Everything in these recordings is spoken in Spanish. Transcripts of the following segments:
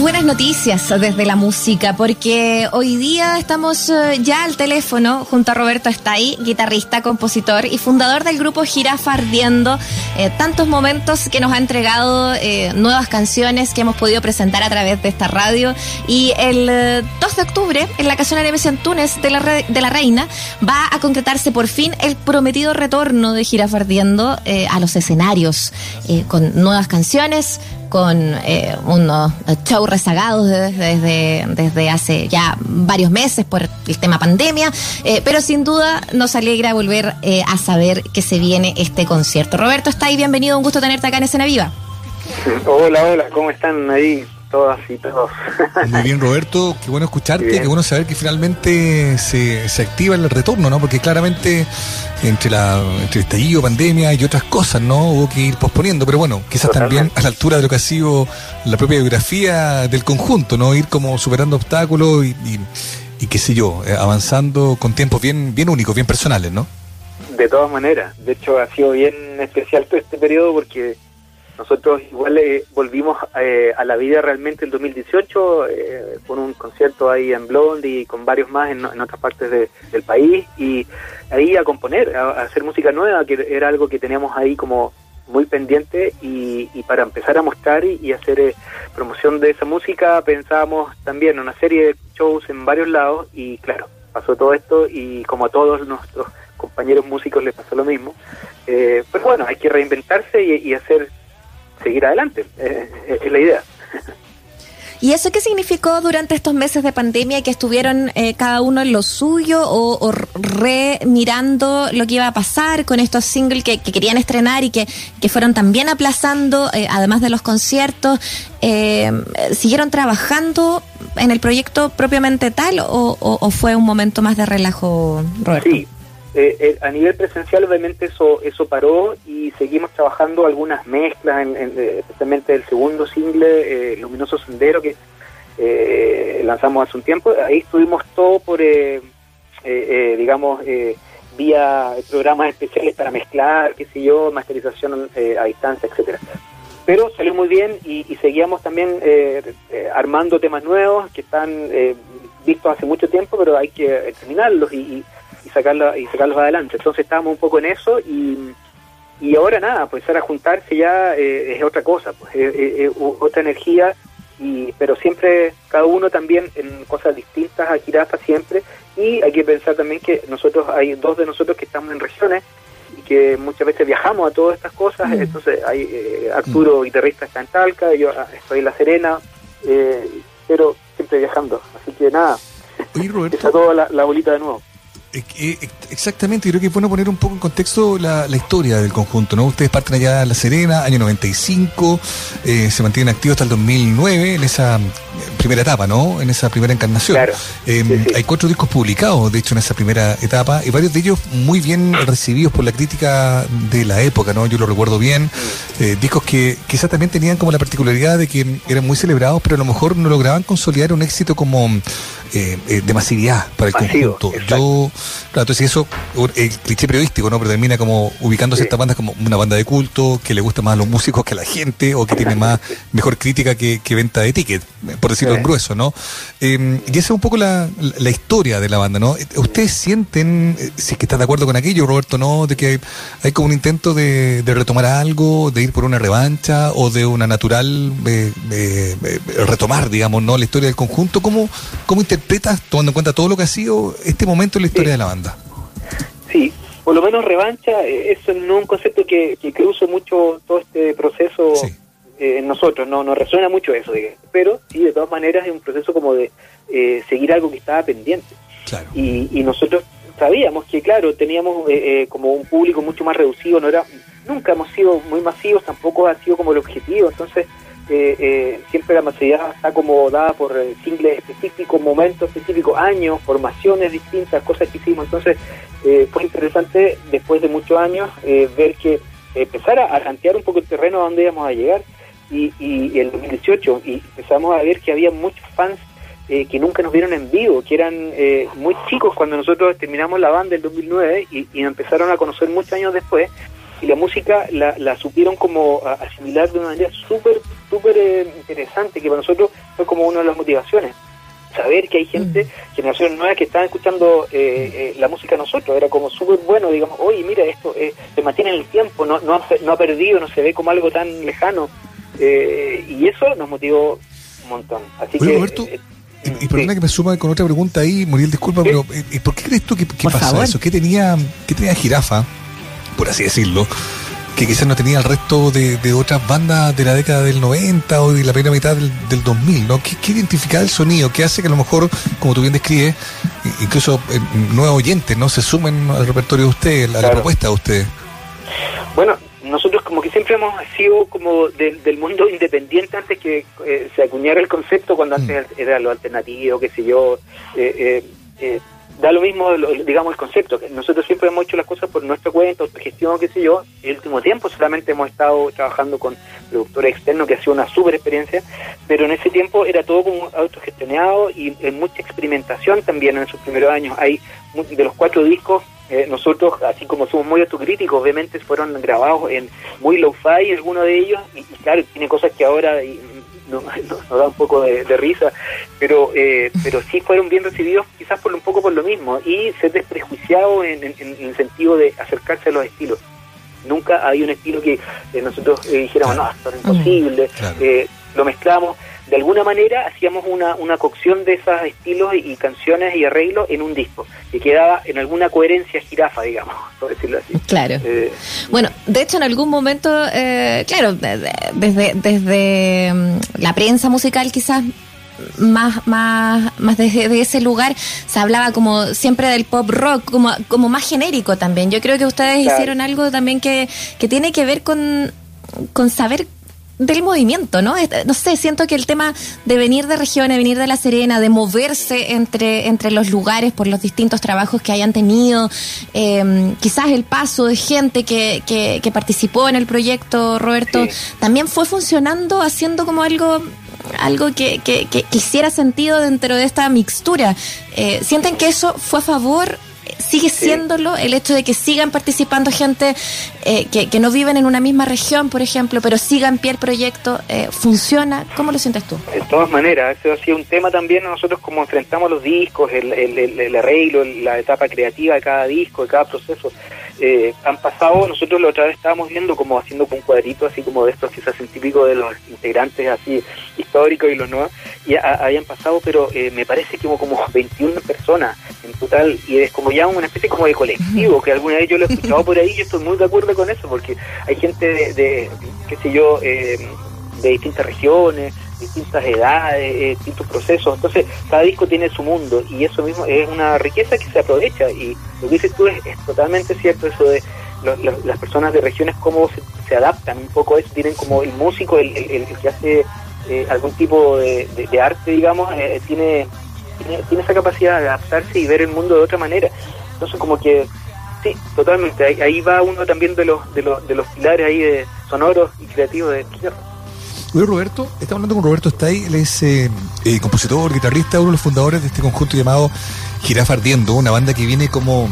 buenas noticias desde la música, porque hoy día estamos eh, ya al teléfono junto a Roberto Estay, guitarrista, compositor y fundador del grupo Girafa Ardiendo. Eh, tantos momentos que nos ha entregado eh, nuevas canciones que hemos podido presentar a través de esta radio. Y el 2 de octubre, en la casona de Antunes de la, de la Reina, va a concretarse por fin el prometido retorno de Girafa Ardiendo a los escenarios, con nuevas canciones con unos shows rezagados desde, desde hace ya varios meses por el tema pandemia, eh, pero sin duda nos alegra volver eh, a saber que se viene este concierto. Roberto, está ahí, bienvenido, un gusto tenerte acá en Escena Viva. Hola, hola, ¿cómo están ahí? Todas y todos. Muy bien, Roberto, qué bueno escucharte, qué bueno saber que finalmente se, se activa el retorno, ¿no? Porque claramente entre la entre estallido, pandemia y otras cosas, ¿no? Hubo que ir posponiendo, pero bueno, quizás también a la altura de lo que ha sido la propia biografía del conjunto, ¿no? Ir como superando obstáculos y, y, qué sé yo, eh, avanzando con tiempos bien, bien únicos, bien personales, ¿no? De todas maneras, de hecho ha sido bien especial todo este periodo porque nosotros igual eh, volvimos eh, a la vida realmente en 2018 eh, con un concierto ahí en Blondie y con varios más en, otras partes del país y ahí a componer, a, hacer música nueva, que era algo que teníamos ahí como muy pendiente y, para empezar a mostrar y, hacer promoción de esa música pensábamos también en una serie de shows en varios lados y claro, pasó todo esto y como a todos nuestros compañeros músicos les pasó lo mismo. pues bueno, hay que reinventarse y hacer seguir adelante, eh, eh, es la idea. ¿Y eso qué significó durante estos meses de pandemia que estuvieron eh, cada uno en lo suyo o, re mirando lo que iba a pasar con estos singles que, querían estrenar y que, que fueron también aplazando, además de los conciertos? ¿Siguieron trabajando en el proyecto propiamente tal o, o, fue un momento más de relajo, Roberto? Sí, eh, eh, a nivel presencial obviamente eso eso paró y seguimos trabajando algunas mezclas, en, eh, especialmente el segundo single, Luminoso Sendero, que lanzamos hace un tiempo. Ahí estuvimos todo por, digamos, vía programas especiales para mezclar, qué sé yo, masterización a distancia, etcétera pero salió muy bien y, seguíamos también armando temas nuevos que están vistos hace mucho tiempo, pero hay que terminarlos y, y, sacarla, y sacarlos adelante. Entonces estábamos un poco en eso y, y ahora nada, pues ahora juntarse ya eh, es otra cosa, pues es, otra energía, y pero siempre cada uno también en cosas distintas a Kirafa siempre y hay que pensar también que nosotros hay dos de nosotros que estamos en regiones y que muchas veces viajamos a todas estas cosas, mm. entonces hay eh, Arturo, mm. guitarrista, está en Talca, yo ah, estoy en La Serena, eh, pero siempre viajando, así que nada, está toda la, la bolita de nuevo. Exactamente, creo que es bueno poner un poco en contexto la, historia del conjunto, ¿no? Ustedes parten allá de La Serena, año 95, eh, se mantienen activos hasta el 2009 en esa primera etapa, ¿no? En esa primera encarnación. Hay cuatro discos publicados, de hecho, en esa primera etapa, y varios de ellos muy bien recibidos por la crítica de la época, ¿no? Yo lo recuerdo bien. Eh, discos que quizás también tenían como la particularidad de que eran muy celebrados, pero a lo mejor no lograban consolidar un éxito como eh, eh, de masividad para el conjunto. Yo, claro, entonces eso, el cliché periodístico, ¿no? Pero termina como ubicándose esta banda como una banda de culto, que le gusta más a los músicos que a la gente, o que tiene más, mejor crítica que, venta de ticket, por decirlo en grueso, ¿no? Em, y esa es un poco la, historia de la banda, ¿no? ¿Ustedes sienten, eh, si es que estás de acuerdo con aquello, Roberto, ¿no? De que hay, como un intento de, retomar algo, de ir por una revancha, o de una natural retomar, digamos, ¿no? La historia del conjunto. ¿Cómo, cómo interpretas, tomando en cuenta todo lo que ha sido este momento en la historia de la banda? Sí, por lo menos revancha, eh, eso es un concepto que, que cruce mucho todo este proceso eh, en nosotros, no nos resuena mucho eso, pero sí, de todas maneras es un proceso como de eh, seguir algo que estaba pendiente. Y, y nosotros sabíamos que, claro, teníamos como un público mucho más reducido, no era nunca hemos sido muy masivos, tampoco ha sido como el objetivo, entonces eh, eh, siempre la masividad está como dada por eh, singles específicos, momentos específicos, años, formaciones distintas, cosas que hicimos. Entonces eh, fue interesante después de muchos años ver que empezar a, tantear un poco el terreno a donde íbamos a llegar y, y, en 2018 y empezamos a ver que había muchos fans que nunca nos vieron en vivo, que eran muy chicos cuando nosotros terminamos la banda en 2009 y, y, empezaron a conocer muchos años después y la música la, la supieron como asimilar de una manera súper, súper eh, interesante, que para nosotros fue como una de las motivaciones. Saber que hay gente, mm. generaciones nuevas que están escuchando eh, eh, la música nosotros, era como súper bueno, digamos, oye, mira, esto se mantiene en el tiempo, no, no, ha, no ha perdido, no se ve como algo tan lejano. y eso nos motivó un montón. Así que. Roberto, y, perdona que me suma con otra pregunta ahí, Muriel, disculpa, pero ¿por qué crees tú que, pasa eso? ¿Qué tenía, ¿Qué tenía Jirafa? Por así decirlo, que quizás no tenía el resto de, otras bandas de la década del 90 o de la primera mitad del, 2000, ¿no? ¿Qué, identifica el sonido? ¿Qué hace que a lo mejor, como tú bien describes, incluso eh, nuevos oyentes, ¿no? Se sumen al repertorio de ustedes, a la propuesta de ustedes. Bueno, nosotros como que siempre hemos sido como del mundo independiente antes que eh, se acuñara el concepto, cuando antes mm. era lo alternativo, qué sé yo, eh, eh da lo mismo, digamos, el concepto. Nosotros siempre hemos hecho las cosas por nuestra cuenta, gestión, qué sé yo. El último tiempo solamente hemos estado trabajando con productores externos, que ha sido una súper experiencia, pero en ese tiempo era todo como autogestionado y en mucha experimentación también en esos primeros años. Hay de los cuatro discos, eh, nosotros, así como somos muy autocríticos, obviamente fueron grabados en muy low-fi algunos de ellos, y, claro, tiene cosas que ahora nos, da un poco de, risa, pero eh, pero sí fueron bien recibidos quizás por un poco por lo mismo y ser desprejuiciado en, el sentido de acercarse a los estilos. Nunca hay un estilo que eh, nosotros eh, dijéramos, no, esto es imposible, lo mezclamos de alguna manera hacíamos una, una cocción de esos estilos y, canciones y arreglos en un disco, que quedaba en alguna coherencia jirafa, digamos, por decirlo así. Claro. Eh, bueno, de hecho en algún momento, eh, claro, desde, desde mm, la prensa musical quizás más, más, más desde ese lugar se hablaba como siempre del pop rock, como, como más genérico también. Yo creo que ustedes hicieron algo también que, que tiene que ver con, con saber del movimiento, ¿no? No sé, siento que el tema de venir de regiones, venir de La Serena, de moverse entre, entre los lugares por los distintos trabajos que hayan tenido, em, quizás el paso de gente que, que, participó en el proyecto, Roberto, también fue funcionando, haciendo como algo algo que, que, que, hiciera sentido dentro de esta mixtura. Eh, ¿Sienten que eso fue a favor sigue siéndolo el hecho de que sigan participando gente eh, que, que, no viven en una misma región, por ejemplo, pero sigan en pie el proyecto, eh, ¿funciona? ¿Cómo lo sientes tú? De todas maneras, eso ha sido un tema también nosotros como enfrentamos los discos, el, el, el, arreglo, la etapa creativa de cada disco, de cada proceso. Eh, han pasado, nosotros la otra vez estábamos viendo como haciendo un cuadrito así como de estos quizás el típico de los integrantes así históricos y los nuevos, y habían pasado, pero me parece que hubo como 21 personas en total, y es como ya una especie como de colectivo, que alguna vez yo lo he escuchado por ahí, yo estoy muy de acuerdo con eso, porque hay gente de, qué sé yo, eh, de distintas regiones, distintas edades, eh, distintos procesos, entonces cada disco tiene su mundo y eso mismo es una riqueza que se aprovecha y lo que dices tú es, totalmente cierto, eso de las personas de regiones cómo se, adaptan un poco a eso, tienen como el músico, el, que hace eh, algún tipo de, arte, digamos, tiene tiene, esa capacidad de adaptarse y ver el mundo de otra manera. Entonces como que, sí, totalmente, ahí, va uno también de los, de los, de los pilares ahí de sonoros y creativos de tierra. Oye, Roberto, estamos hablando con Roberto Stay, él es eh, eh, compositor, guitarrista, uno de los fundadores de este conjunto llamado Girafa Ardiendo, una banda que viene como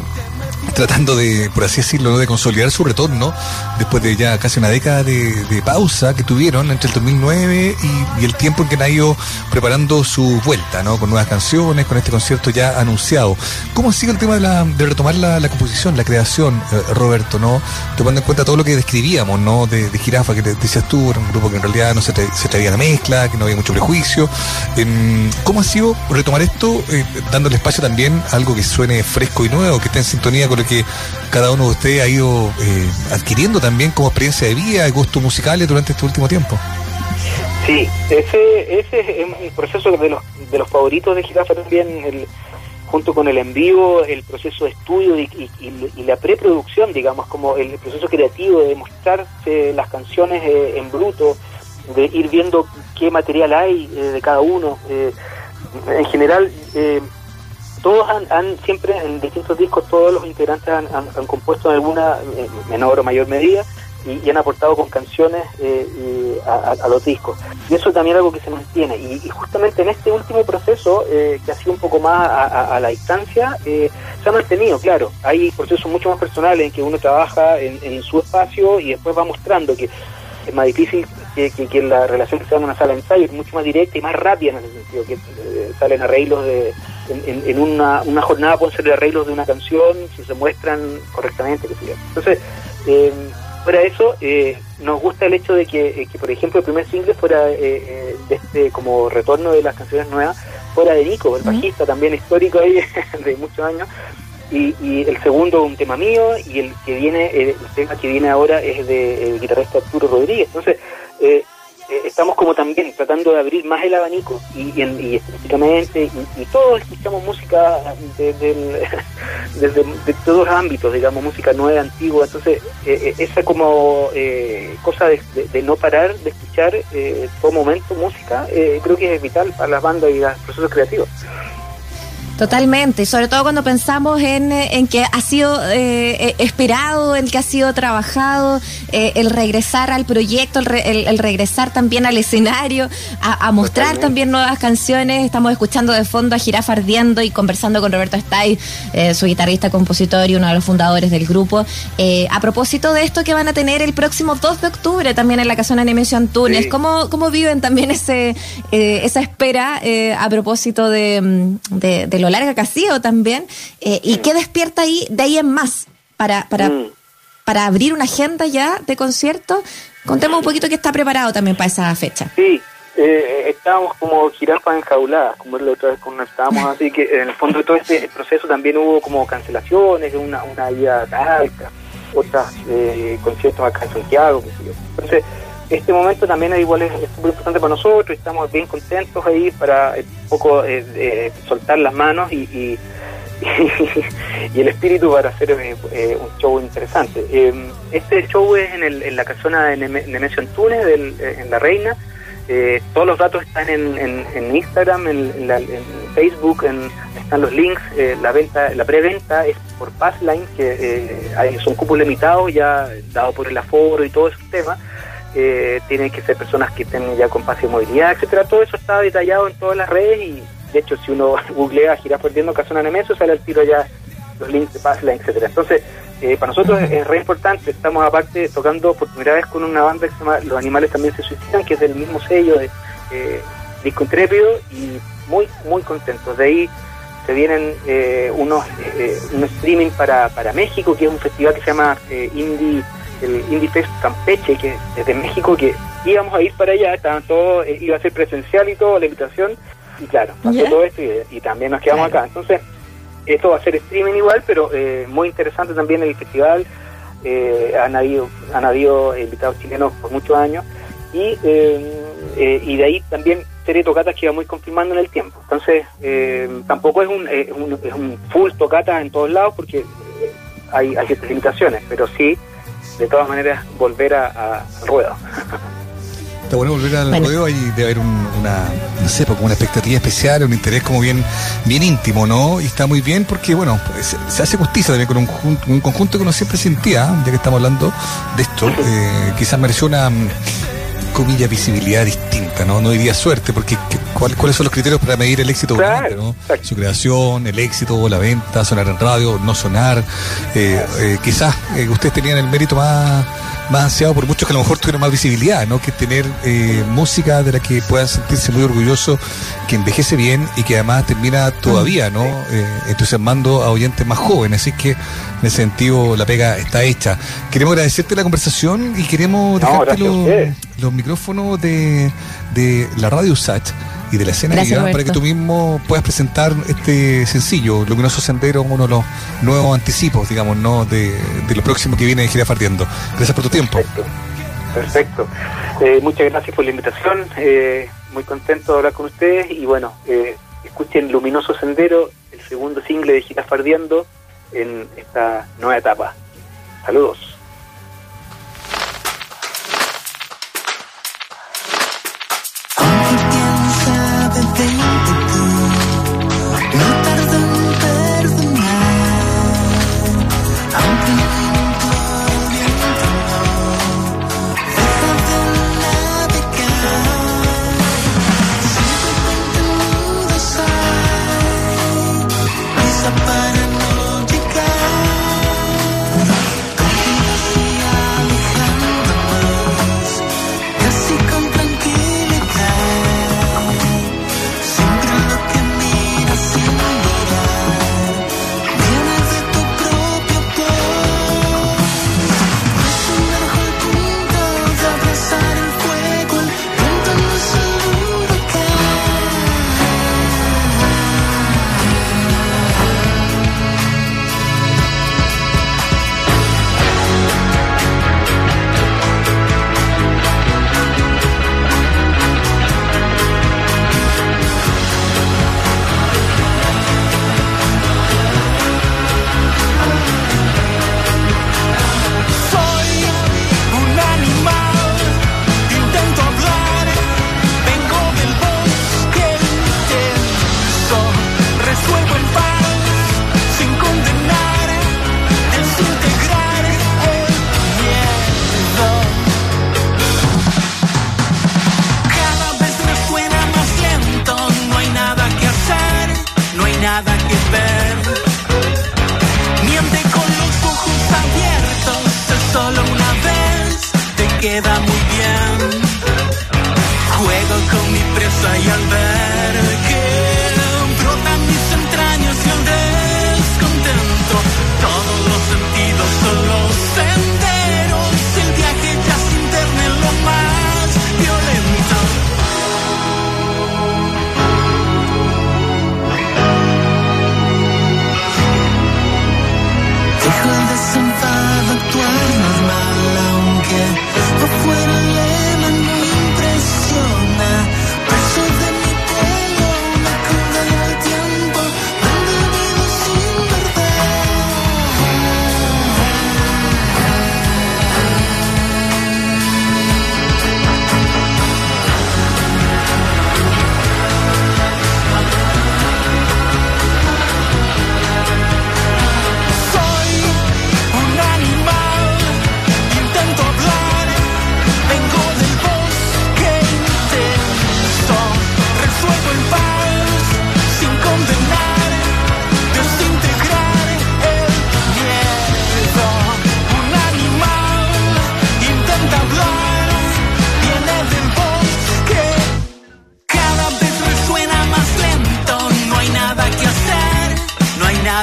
tratando de, por así decirlo, de consolidar su retorno después de ya casi una década de, pausa que tuvieron entre el 2009 y, el tiempo en que han ido preparando su vuelta, ¿no? Con nuevas canciones, con este concierto ya anunciado. ¿Cómo sigue el tema de, de retomar la, composición, la creación, eh, Roberto, ¿no? Tomando en cuenta todo lo que describíamos, ¿no? De, Jirafa, que te, decías tú, era un grupo que en realidad no se, se traía la mezcla, que no había mucho prejuicio. Em, ¿Cómo ha sido retomar esto, eh, dándole espacio también a algo que suene fresco y nuevo, que esté en sintonía con lo que cada uno de ustedes ha ido eh, adquiriendo también como experiencia de vida y gustos musicales durante este último tiempo. Sí, ese, ese es el proceso de los, de los favoritos de Girafa también, el, junto con el en vivo, el proceso de estudio y, la preproducción, digamos, como el proceso creativo de mostrarse las canciones eh, en bruto, de ir viendo qué material hay eh, de cada uno. en general, todos han, siempre en distintos discos, todos los integrantes han, compuesto en alguna eh, menor o mayor medida y, han aportado con canciones eh, a, los discos. Y eso también es algo que se mantiene. Y, justamente en este último proceso, eh, que ha sido un poco más a, la distancia, se ha mantenido, claro. Hay procesos mucho más personales en que uno trabaja en, su espacio y después va mostrando que es más difícil que, que, la relación que se da en una sala de ensayo, es mucho más directa y más rápida en ese sentido, que eh, salen arreglos de... En, una, una, jornada pueden ser arreglos de una canción, si se muestran correctamente, que Entonces, eh, fuera de eso, eh, nos gusta el hecho de que, eh, por ejemplo, el primer single fuera de este como retorno de las canciones nuevas, fuera de Nico, el bajista también histórico ahí de muchos años, y, el segundo un tema mío y el que viene el tema que viene ahora es de guitarrista Arturo Rodríguez. Entonces eh, eh, estamos como también tratando de abrir más el abanico y, y, y, todos escuchamos música desde de, todos los ámbitos digamos música nueva antigua. Entonces eh, esa como cosa de, no parar de escuchar todo momento música creo que es vital para las bandas y los procesos creativos Totalmente, sobre todo cuando pensamos en, eh, en que ha sido eh, eh, esperado, en que ha sido trabajado, el regresar al proyecto, el, regresar también al escenario, a, mostrar también nuevas canciones. Estamos escuchando de fondo a Girafa Ardiendo y conversando con Roberto Stay, su guitarrista, compositor y uno de los fundadores del grupo. a propósito de esto que van a tener el próximo 2 de octubre también en la Casona Nemesio Antunes, ¿cómo, ¿cómo viven también ese esa espera a propósito de, de, de lo larga que ha sido también, eh, y qué despierta ahí, de ahí en más, para, para, mm. para abrir una agenda ya de conciertos. Contemos un poquito qué está preparado también para esa fecha. Sí, eh, estábamos como jirafas enjauladas, como la otra vez cuando estábamos, así que en el fondo de todo este proceso también hubo como cancelaciones, una, una ida Talca, otras eh, conciertos acá en Santiago, qué sé yo. Entonces, este momento también es igual es súper importante para nosotros, estamos bien contentos ahí para eh, un poco eh, soltar las manos y, y, el espíritu para hacer eh, un show interesante. Em, este show es en, el, en la casona de Nemesio Antunes, del, en La Reina. todos los datos están en, en, Instagram, en, Facebook, están los links. la venta, la preventa es por Passline, que hay, son cupos limitados ya dado por el aforo y todo ese tema eh, tienen que ser personas que estén ya con pase de movilidad, etcétera. Todo eso está detallado en todas las redes y de hecho si uno googlea girar perdiendo Casona Nemesio sale al tiro ya los links de Passline, etcétera. Entonces, eh, para nosotros es, re importante, estamos aparte tocando por primera vez con una banda que se llama Los Animales también se suicidan, que es del mismo sello de eh, Disco Intrépido y muy, muy contentos. De ahí se vienen eh, unos eh, un streaming para, para México, que es un festival que se llama Indie el Indie Fest Campeche, que desde México, que íbamos a ir para allá, estaban todos, eh, iba a ser presencial y todo, la invitación, y claro, pasó todo esto y, también nos quedamos acá. Entonces, esto va a ser streaming igual, pero eh, muy interesante también el festival. Eh, han habido han habido invitados chilenos por muchos años y y de ahí también serie de tocatas que muy confirmando en el tiempo. Entonces, tampoco es un, es un, full tocata en todos lados porque hay, hay ciertas limitaciones, pero sí de todas maneras volver a, al ruedo. Está bueno volver al ruedo y debe haber una, no sé, pues, como una expectativa especial, un interés como bien, bien íntimo, ¿no? Y está muy bien porque, bueno, pues, se, hace justicia también con un, un, conjunto que uno siempre sentía, ya que estamos hablando de esto, eh, quizás mereció una comilla visibilidad distinta, ¿no? No diría suerte, porque ¿cuáles son los criterios para medir el éxito ¿no? Su creación, el éxito, la venta, sonar en radio, no sonar. Eh, eh, quizás eh, ustedes tenían el mérito más más ansiado por muchos que a lo mejor tuvieron más visibilidad, ¿no? Que tener eh, música de la que puedan sentirse muy orgullosos, que envejece bien y que además termina todavía, ¿no? Entusiasmando a oyentes más jóvenes. Así que en ese sentido la pega está hecha. Queremos agradecerte la conversación y queremos dejarte los, micrófonos de, de la radio Sach y de la escena para que tú mismo puedas presentar este sencillo, Luminoso Sendero, uno de los nuevos anticipos, digamos, ¿no? de, lo próximo que viene de Gira Fardiendo. Gracias por tu tiempo. Perfecto. Eh, muchas gracias por la invitación. Eh, muy contento de hablar con ustedes y bueno, eh, escuchen Luminoso Sendero, el segundo single de Gira Fardiendo en esta nueva etapa. Saludos.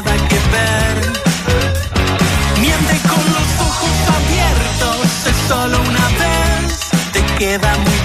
nada que ver. Miente con los ojos abiertos, es solo una vez, te queda muy